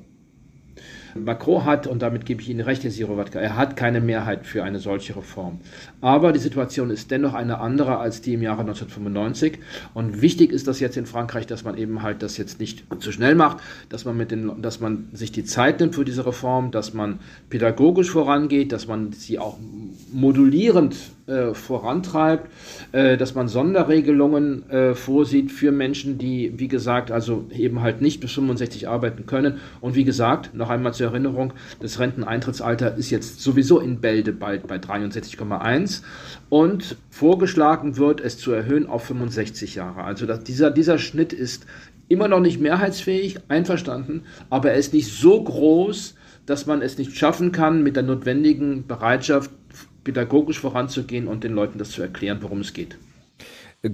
[SPEAKER 3] Macron hat, und damit gebe ich Ihnen recht, Herr Sirowatka, er hat keine Mehrheit für eine solche Reform. Aber die Situation ist dennoch eine andere als die im Jahre 1995. Und wichtig ist das jetzt in Frankreich, dass man eben halt das jetzt nicht zu schnell macht, dass man, mit den, dass man sich die Zeit nimmt für diese Reform, dass man pädagogisch vorangeht, dass man sie auch modulierend äh, vorantreibt, äh, dass man Sonderregelungen äh, vorsieht für Menschen, die, wie gesagt, also eben halt nicht bis 65 arbeiten können. Und wie gesagt, noch einmal zur Erinnerung, das Renteneintrittsalter ist jetzt sowieso in Bälde bald bei 63,1 und vorgeschlagen wird, es zu erhöhen auf 65 Jahre. Also dass dieser, dieser Schnitt ist immer noch nicht mehrheitsfähig, einverstanden, aber er ist nicht so groß, dass man es nicht schaffen kann, mit der notwendigen Bereitschaft pädagogisch voranzugehen und den Leuten das zu erklären, worum es geht.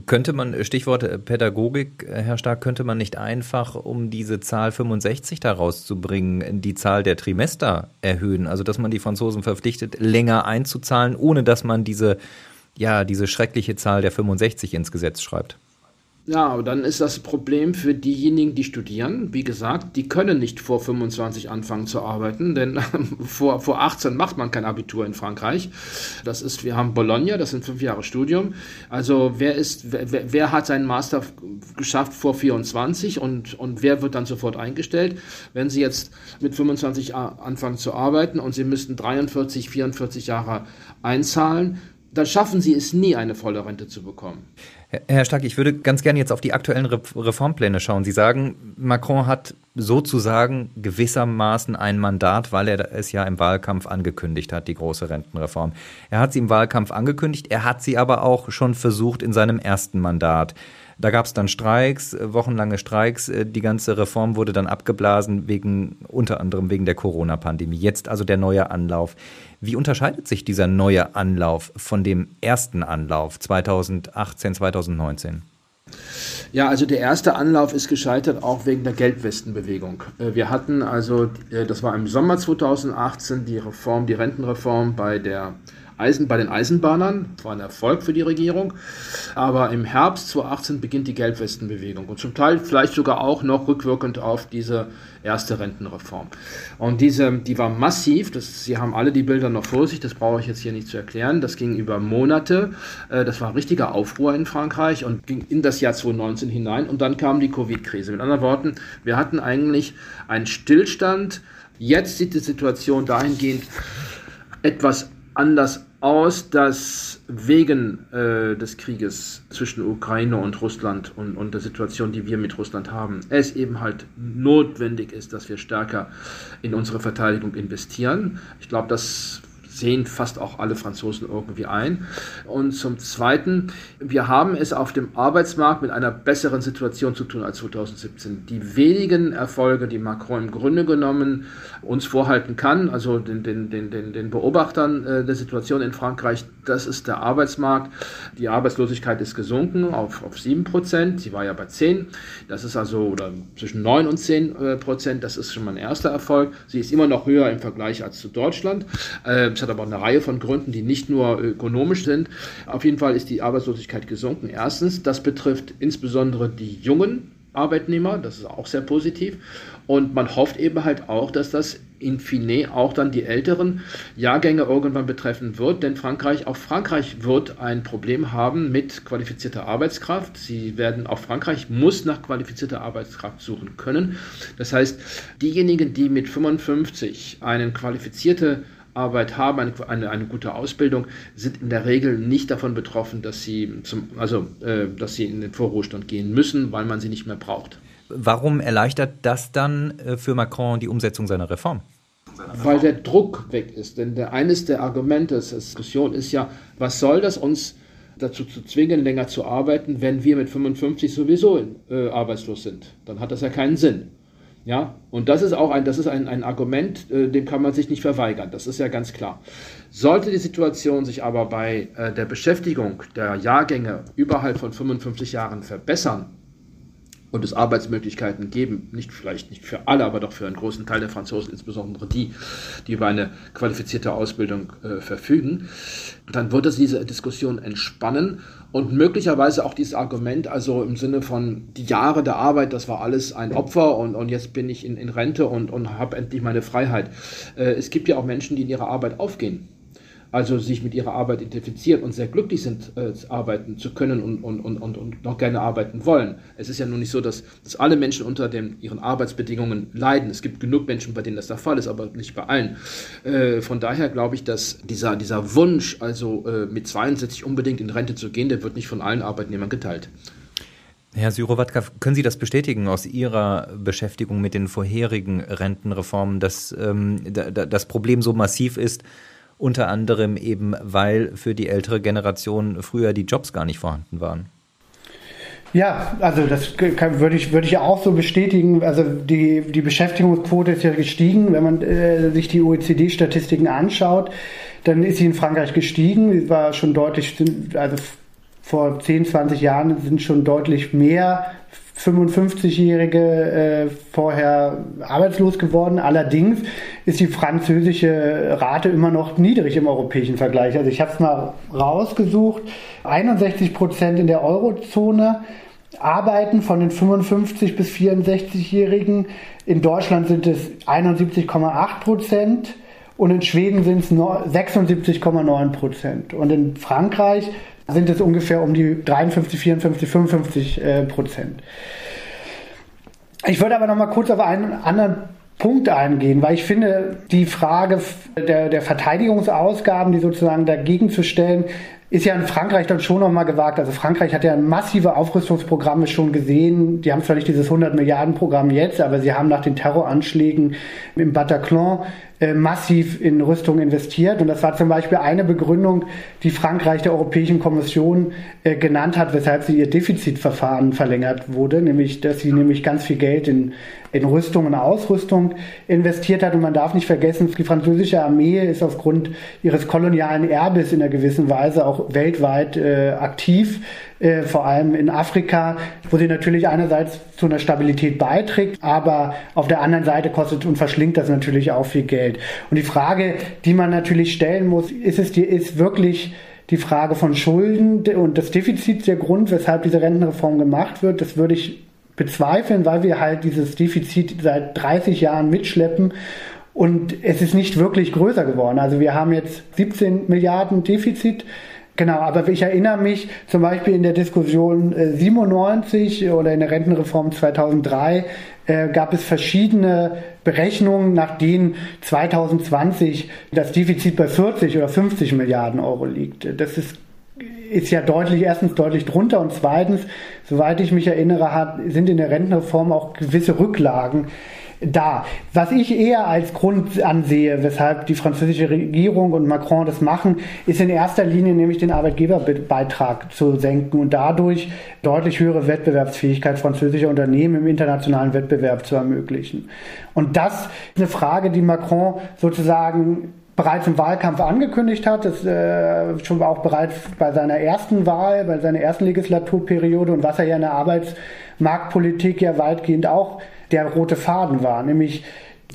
[SPEAKER 2] Könnte man, Stichwort Pädagogik, Herr Stark, könnte man nicht einfach, um diese Zahl 65 da rauszubringen, die Zahl der Trimester erhöhen? Also, dass man die Franzosen verpflichtet, länger einzuzahlen, ohne dass man diese, ja, diese schreckliche Zahl der 65 ins Gesetz schreibt?
[SPEAKER 3] Ja, aber dann ist das Problem für diejenigen, die studieren. Wie gesagt, die können nicht vor 25 anfangen zu arbeiten, denn vor, vor 18 macht man kein Abitur in Frankreich. Das ist, wir haben Bologna, das sind fünf Jahre Studium. Also wer ist, wer, wer hat seinen Master geschafft vor 24 und, und wer wird dann sofort eingestellt? Wenn Sie jetzt mit 25 anfangen zu arbeiten und Sie müssten 43, 44 Jahre einzahlen, dann schaffen Sie es nie, eine volle Rente zu bekommen.
[SPEAKER 2] Herr Stark, ich würde ganz gerne jetzt auf die aktuellen Reformpläne schauen. Sie sagen, Macron hat sozusagen gewissermaßen ein Mandat, weil er es ja im Wahlkampf angekündigt hat, die große Rentenreform. Er hat sie im Wahlkampf angekündigt, er hat sie aber auch schon versucht in seinem ersten Mandat. Da gab es dann Streiks, äh, wochenlange Streiks. Äh, die ganze Reform wurde dann abgeblasen, wegen, unter anderem wegen der Corona-Pandemie. Jetzt also der neue Anlauf. Wie unterscheidet sich dieser neue Anlauf von dem ersten Anlauf 2018, 2019?
[SPEAKER 3] Ja, also der erste Anlauf ist gescheitert auch wegen der Gelbwestenbewegung. Äh, wir hatten also, das war im Sommer 2018, die Reform, die Rentenreform bei der Eisen, bei den Eisenbahnern. Das war ein Erfolg für die Regierung. Aber im Herbst 2018 beginnt die Gelbwestenbewegung und zum Teil vielleicht sogar auch noch rückwirkend auf diese erste Rentenreform. Und diese, die war massiv. Das, Sie haben alle die Bilder noch vor sich. Das brauche ich jetzt hier nicht zu erklären. Das ging über Monate. Äh, das war ein richtiger Aufruhr in Frankreich und ging in das Jahr 2019 hinein. Und dann kam die Covid-Krise. Mit anderen Worten, wir hatten eigentlich einen Stillstand. Jetzt sieht die Situation dahingehend etwas anders aus, dass wegen äh, des Krieges zwischen Ukraine und Russland und, und der Situation, die wir mit Russland haben, es eben halt notwendig ist, dass wir stärker in unsere Verteidigung investieren. Ich glaube, das sehen fast auch alle Franzosen irgendwie ein. Und zum Zweiten, wir haben es auf dem Arbeitsmarkt mit einer besseren Situation zu tun als 2017. Die wenigen Erfolge, die Macron im Grunde genommen uns vorhalten kann, also den, den, den, den, Beobachtern äh, der Situation in Frankreich, das ist der Arbeitsmarkt. Die Arbeitslosigkeit ist gesunken auf, auf 7 Prozent. Sie war ja bei 10. Das ist also oder zwischen 9 und 10 äh, Prozent. Das ist schon mal ein erster Erfolg. Sie ist immer noch höher im Vergleich als zu Deutschland. Äh, es hat aber eine Reihe von Gründen, die nicht nur ökonomisch sind. Auf jeden Fall ist die Arbeitslosigkeit gesunken. Erstens, das betrifft insbesondere die jungen Arbeitnehmer, das ist auch sehr positiv. Und man hofft eben halt auch, dass das in fine auch dann die älteren Jahrgänge irgendwann betreffen wird, denn Frankreich, auch Frankreich wird ein Problem haben mit qualifizierter Arbeitskraft. Sie werden, auch Frankreich muss nach qualifizierter Arbeitskraft suchen können. Das heißt, diejenigen, die mit 55 eine qualifizierte Arbeit haben, eine, eine, eine, gute Ausbildung, sind in der Regel nicht davon betroffen, dass sie, zum, also, äh, dass sie in den Vorruhestand gehen müssen, weil man sie nicht mehr braucht.
[SPEAKER 2] Warum erleichtert das dann äh, für Macron die Umsetzung seiner Reform?
[SPEAKER 3] Weil der Druck weg ist. Denn der, eines der Argumente der Diskussion ist ja, was soll das uns dazu zu zwingen, länger zu arbeiten, wenn wir mit 55 sowieso äh, arbeitslos sind? Dann hat das ja keinen Sinn. Ja, und das ist auch ein, das ist ein, ein Argument, äh, dem kann man sich nicht verweigern. Das ist ja ganz klar. Sollte die Situation sich aber bei äh, der Beschäftigung der Jahrgänge überhalb von 55 Jahren verbessern, und es Arbeitsmöglichkeiten geben, nicht vielleicht nicht für alle, aber doch für einen großen Teil der Franzosen, insbesondere die, die über eine qualifizierte Ausbildung äh, verfügen, dann wird es diese Diskussion entspannen und möglicherweise auch dieses Argument, also im Sinne von die Jahre der Arbeit, das war alles ein Opfer und, und jetzt bin ich in, in Rente und, und habe endlich meine Freiheit. Äh, es gibt ja auch Menschen, die in ihrer Arbeit aufgehen also sich mit ihrer Arbeit identifizieren und sehr glücklich sind, äh, arbeiten zu können und, und, und, und, und noch gerne arbeiten wollen. Es ist ja nun nicht so, dass, dass alle Menschen unter den, ihren Arbeitsbedingungen leiden. Es gibt genug Menschen, bei denen das der Fall ist, aber nicht bei allen. Äh, von daher glaube ich, dass dieser, dieser Wunsch, also äh, mit 62 unbedingt in Rente zu gehen, der wird nicht von allen Arbeitnehmern geteilt.
[SPEAKER 2] Herr Syrowatka, können Sie das bestätigen aus Ihrer Beschäftigung mit den vorherigen Rentenreformen, dass ähm, das Problem so massiv ist, unter anderem eben, weil für die ältere Generation früher die Jobs gar nicht vorhanden waren.
[SPEAKER 4] Ja, also das kann, würde ich, würde ich auch so bestätigen. Also die, die Beschäftigungsquote ist ja gestiegen. Wenn man äh, sich die OECD-Statistiken anschaut, dann ist sie in Frankreich gestiegen. Sie war schon deutlich, also vor 10, 20 Jahren sind schon deutlich mehr 55-Jährige äh, vorher arbeitslos geworden. Allerdings ist die französische Rate immer noch niedrig im europäischen Vergleich. Also ich habe es mal rausgesucht. 61 Prozent in der Eurozone arbeiten von den 55 bis 64-Jährigen. In Deutschland sind es 71,8 Prozent und in Schweden sind es 76,9 Prozent. Und in Frankreich sind es ungefähr um die 53, 54, 55 äh, Prozent. Ich würde aber noch mal kurz auf einen anderen Punkt eingehen, weil ich finde, die Frage der, der Verteidigungsausgaben, die sozusagen dagegen zu stellen, ist ja in Frankreich dann schon nochmal gewagt. Also Frankreich hat ja massive Aufrüstungsprogramme schon gesehen. Die haben zwar nicht dieses 100 Milliarden Programm jetzt, aber sie haben nach den Terroranschlägen im Bataclan äh, massiv in Rüstung investiert. Und das war zum Beispiel eine Begründung, die Frankreich der Europäischen Kommission äh, genannt hat, weshalb sie ihr Defizitverfahren verlängert wurde, nämlich, dass sie nämlich ganz viel Geld in, in Rüstung und Ausrüstung investiert hat. Und man darf nicht vergessen, die französische Armee ist aufgrund ihres kolonialen Erbes in einer gewissen Weise auch weltweit äh, aktiv. Äh, vor allem in Afrika, wo sie natürlich einerseits zu einer Stabilität beiträgt, aber auf der anderen Seite kostet und verschlingt das natürlich auch viel Geld. Und die Frage, die man natürlich stellen muss, ist es die, ist wirklich die Frage von Schulden und das Defizit der Grund, weshalb diese Rentenreform gemacht wird, das würde ich bezweifeln, weil wir halt dieses Defizit seit 30 Jahren mitschleppen und es ist nicht wirklich größer geworden. Also wir haben jetzt 17 Milliarden Defizit Genau, aber ich erinnere mich zum Beispiel in der Diskussion 97 äh, oder in der Rentenreform 2003 äh, gab es verschiedene Berechnungen, nach denen 2020 das Defizit bei 40 oder 50 Milliarden Euro liegt. Das ist ist ja deutlich, erstens deutlich drunter und zweitens, soweit ich mich erinnere, sind in der Rentenreform auch gewisse Rücklagen da. Was ich eher als Grund ansehe, weshalb die französische Regierung und Macron das machen, ist in erster Linie nämlich den Arbeitgeberbeitrag zu senken und dadurch deutlich höhere Wettbewerbsfähigkeit französischer Unternehmen im internationalen Wettbewerb zu ermöglichen. Und das ist eine Frage, die Macron sozusagen bereits im Wahlkampf angekündigt hat, das äh, schon auch bereits bei seiner ersten Wahl, bei seiner ersten Legislaturperiode und was er ja in der Arbeitsmarktpolitik ja weitgehend auch der rote Faden war, nämlich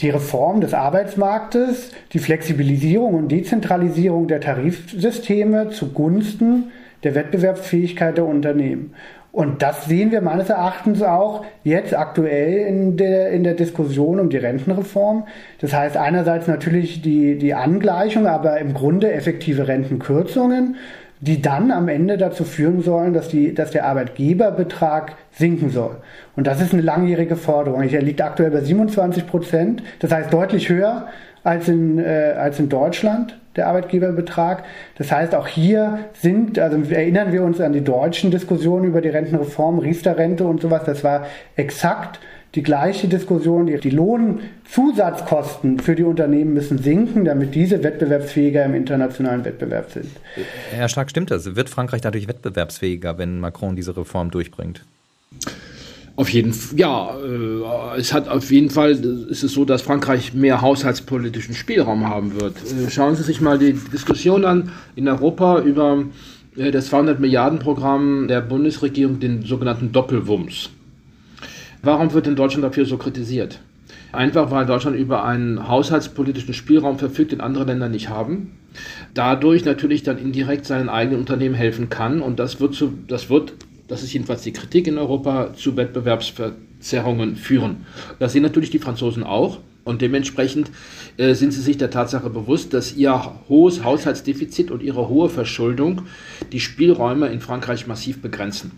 [SPEAKER 4] die Reform des Arbeitsmarktes, die Flexibilisierung und Dezentralisierung der Tarifsysteme zugunsten der Wettbewerbsfähigkeit der Unternehmen. Und das sehen wir meines Erachtens auch jetzt aktuell in der, in der Diskussion um die Rentenreform. Das heißt einerseits natürlich die, die Angleichung, aber im Grunde effektive Rentenkürzungen die dann am Ende dazu führen sollen, dass, die, dass der Arbeitgeberbetrag sinken soll. Und das ist eine langjährige Forderung. Er liegt aktuell bei 27 Prozent, das heißt deutlich höher als in, äh, als in Deutschland der Arbeitgeberbetrag. Das heißt, auch hier sind, also erinnern wir uns an die deutschen Diskussionen über die Rentenreform, Riester-Rente und sowas, das war exakt die gleiche Diskussion. Die Lohnzusatzkosten für die Unternehmen müssen sinken, damit diese wettbewerbsfähiger im internationalen Wettbewerb sind.
[SPEAKER 2] Herr Stark, stimmt das? Wird Frankreich dadurch wettbewerbsfähiger, wenn Macron diese Reform durchbringt?
[SPEAKER 3] Auf jeden Fall, ja, äh, es hat auf jeden Fall, ist es so, dass Frankreich mehr haushaltspolitischen Spielraum haben wird. Äh, schauen Sie sich mal die Diskussion an in Europa über äh, das 200 Milliarden Programm der Bundesregierung, den sogenannten Doppelwumms. Warum wird in Deutschland dafür so kritisiert? Einfach weil Deutschland über einen haushaltspolitischen Spielraum verfügt, den andere Länder nicht haben. Dadurch natürlich dann indirekt seinen eigenen Unternehmen helfen kann. Und das wird, zu, das wird, das ist jedenfalls die Kritik in Europa, zu Wettbewerbsverzerrungen führen. Das sehen natürlich die Franzosen auch. Und dementsprechend äh, sind sie sich der Tatsache bewusst, dass ihr hohes Haushaltsdefizit und ihre hohe Verschuldung die Spielräume in Frankreich massiv begrenzen.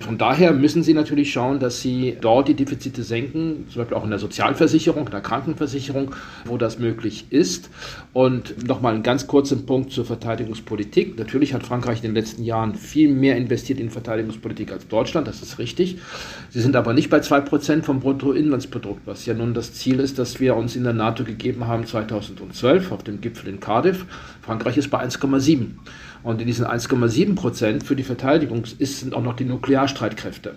[SPEAKER 3] Von daher müssen Sie natürlich schauen, dass Sie dort die Defizite senken, zum Beispiel auch in der Sozialversicherung, in der Krankenversicherung, wo das möglich ist. Und nochmal einen ganz kurzen Punkt zur Verteidigungspolitik. Natürlich hat Frankreich in den letzten Jahren viel mehr investiert in Verteidigungspolitik als Deutschland, das ist richtig. Sie sind aber nicht bei 2% vom Bruttoinlandsprodukt, was ja nun das Ziel ist, das wir uns in der NATO gegeben haben 2012 auf dem Gipfel in Cardiff. Frankreich ist bei 1,7. Und in diesen 1,7 Prozent für die Verteidigung ist, sind auch noch die Nuklearstreitkräfte,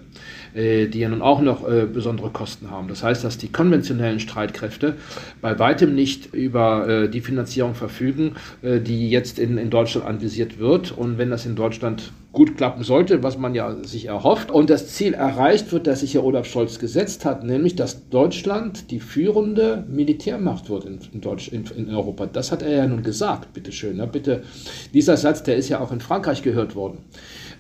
[SPEAKER 3] äh, die ja nun auch noch äh, besondere Kosten haben. Das heißt, dass die konventionellen Streitkräfte bei weitem nicht über äh, die Finanzierung verfügen, äh, die jetzt in, in Deutschland anvisiert wird. Und wenn das in Deutschland gut klappen sollte, was man ja sich erhofft, und das Ziel erreicht wird, das sich ja Olaf Scholz gesetzt hat, nämlich dass Deutschland die führende Militärmacht wird in, in, Deutsch, in, in Europa. Das hat er ja nun gesagt, bitteschön. Ne? Bitte, dieser Satz, der ist ja auch in Frankreich gehört worden.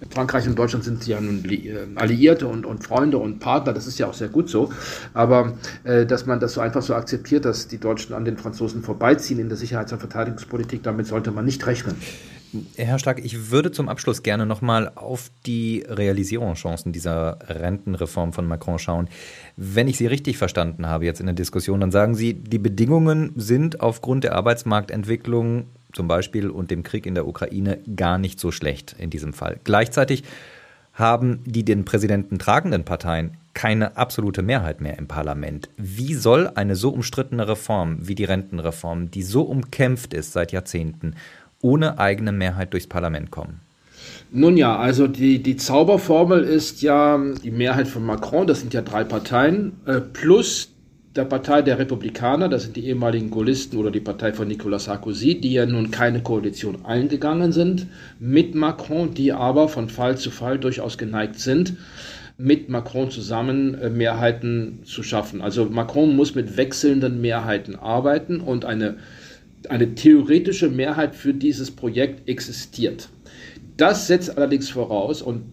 [SPEAKER 3] Frankreich und Deutschland sind ja nun äh, Alliierte und, und Freunde und Partner, das ist ja auch sehr gut so. Aber äh, dass man das so einfach so akzeptiert, dass die Deutschen an den Franzosen vorbeiziehen in der Sicherheits- und Verteidigungspolitik, damit sollte man nicht rechnen.
[SPEAKER 2] Herr Stark, ich würde zum Abschluss gerne nochmal auf die Realisierungschancen dieser Rentenreform von Macron schauen. Wenn ich Sie richtig verstanden habe jetzt in der Diskussion, dann sagen Sie, die Bedingungen sind aufgrund der Arbeitsmarktentwicklung zum Beispiel und dem Krieg in der Ukraine gar nicht so schlecht in diesem Fall. Gleichzeitig haben die den Präsidenten tragenden Parteien keine absolute Mehrheit mehr im Parlament. Wie soll eine so umstrittene Reform wie die Rentenreform, die so umkämpft ist seit Jahrzehnten, ohne eigene Mehrheit durchs Parlament kommen?
[SPEAKER 3] Nun ja, also die, die Zauberformel ist ja die Mehrheit von Macron, das sind ja drei Parteien, äh, plus der Partei der Republikaner, das sind die ehemaligen Gaullisten oder die Partei von Nicolas Sarkozy, die ja nun keine Koalition eingegangen sind, mit Macron, die aber von Fall zu Fall durchaus geneigt sind, mit Macron zusammen äh, Mehrheiten zu schaffen. Also Macron muss mit wechselnden Mehrheiten arbeiten und eine eine theoretische Mehrheit für dieses Projekt existiert. Das setzt allerdings voraus, und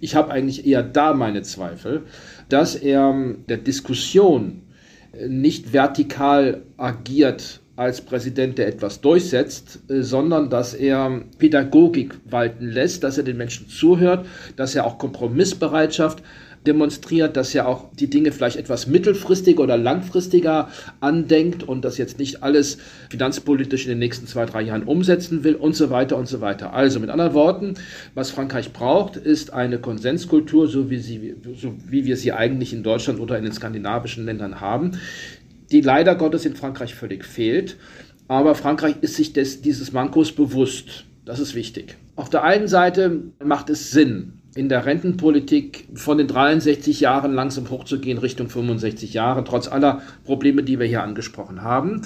[SPEAKER 3] ich habe eigentlich eher da meine Zweifel, dass er der Diskussion nicht vertikal agiert als Präsident, der etwas durchsetzt, sondern dass er Pädagogik walten lässt, dass er den Menschen zuhört, dass er auch Kompromissbereitschaft demonstriert, dass er auch die Dinge vielleicht etwas mittelfristiger oder langfristiger andenkt und das jetzt nicht alles finanzpolitisch in den nächsten zwei, drei Jahren umsetzen will und so weiter und so weiter. Also mit anderen Worten, was Frankreich braucht, ist eine Konsenskultur, so wie, sie, so wie wir sie eigentlich in Deutschland oder in den skandinavischen Ländern haben, die leider Gottes in Frankreich völlig fehlt. Aber Frankreich ist sich des, dieses Mankos bewusst. Das ist wichtig. Auf der einen Seite macht es Sinn, in der Rentenpolitik von den 63 Jahren langsam hochzugehen Richtung 65 Jahre, trotz aller Probleme, die wir hier angesprochen haben.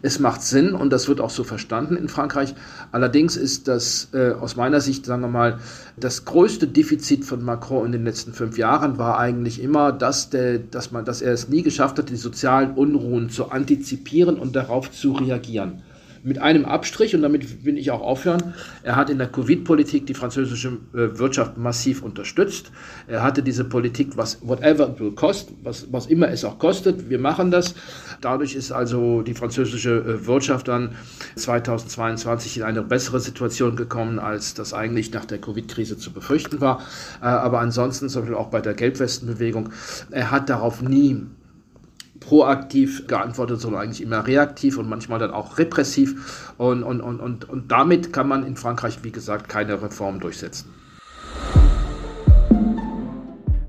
[SPEAKER 3] Es macht Sinn und das wird auch so verstanden in Frankreich. Allerdings ist das äh, aus meiner Sicht, sagen wir mal, das größte Defizit von Macron in den letzten fünf Jahren war eigentlich immer, dass, der, dass, man, dass er es nie geschafft hat, die sozialen Unruhen zu antizipieren und darauf zu reagieren mit einem Abstrich, und damit will ich auch aufhören, er hat in der Covid-Politik die französische äh, Wirtschaft massiv unterstützt. Er hatte diese Politik, was whatever it will cost, was, was immer es auch kostet, wir machen das. Dadurch ist also die französische äh, Wirtschaft dann 2022 in eine bessere Situation gekommen, als das eigentlich nach der Covid-Krise zu befürchten war. Äh, aber ansonsten, zum Beispiel auch bei der Gelbwestenbewegung, er hat darauf nie proaktiv geantwortet, sondern eigentlich immer reaktiv und manchmal dann auch repressiv. Und, und, und, und, und damit kann man in Frankreich, wie gesagt, keine Reform durchsetzen.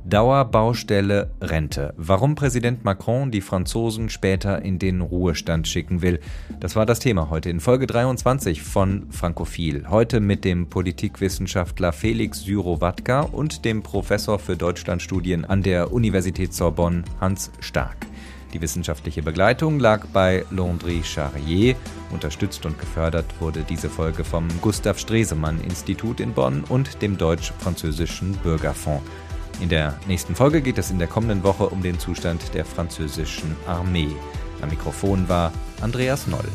[SPEAKER 2] Dauerbaustelle Rente. Warum Präsident Macron die Franzosen später in den Ruhestand schicken will, das war das Thema heute in Folge 23 von Frankophil. Heute mit dem Politikwissenschaftler Felix Syrowatka und dem Professor für Deutschlandstudien an der Universität Sorbonne Hans Stark. Die wissenschaftliche Begleitung lag bei Landry Charrier. Unterstützt und gefördert wurde diese Folge vom Gustav Stresemann Institut in Bonn und dem Deutsch-Französischen Bürgerfonds. In der nächsten Folge geht es in der kommenden Woche um den Zustand der französischen Armee. Am Mikrofon war Andreas Noll.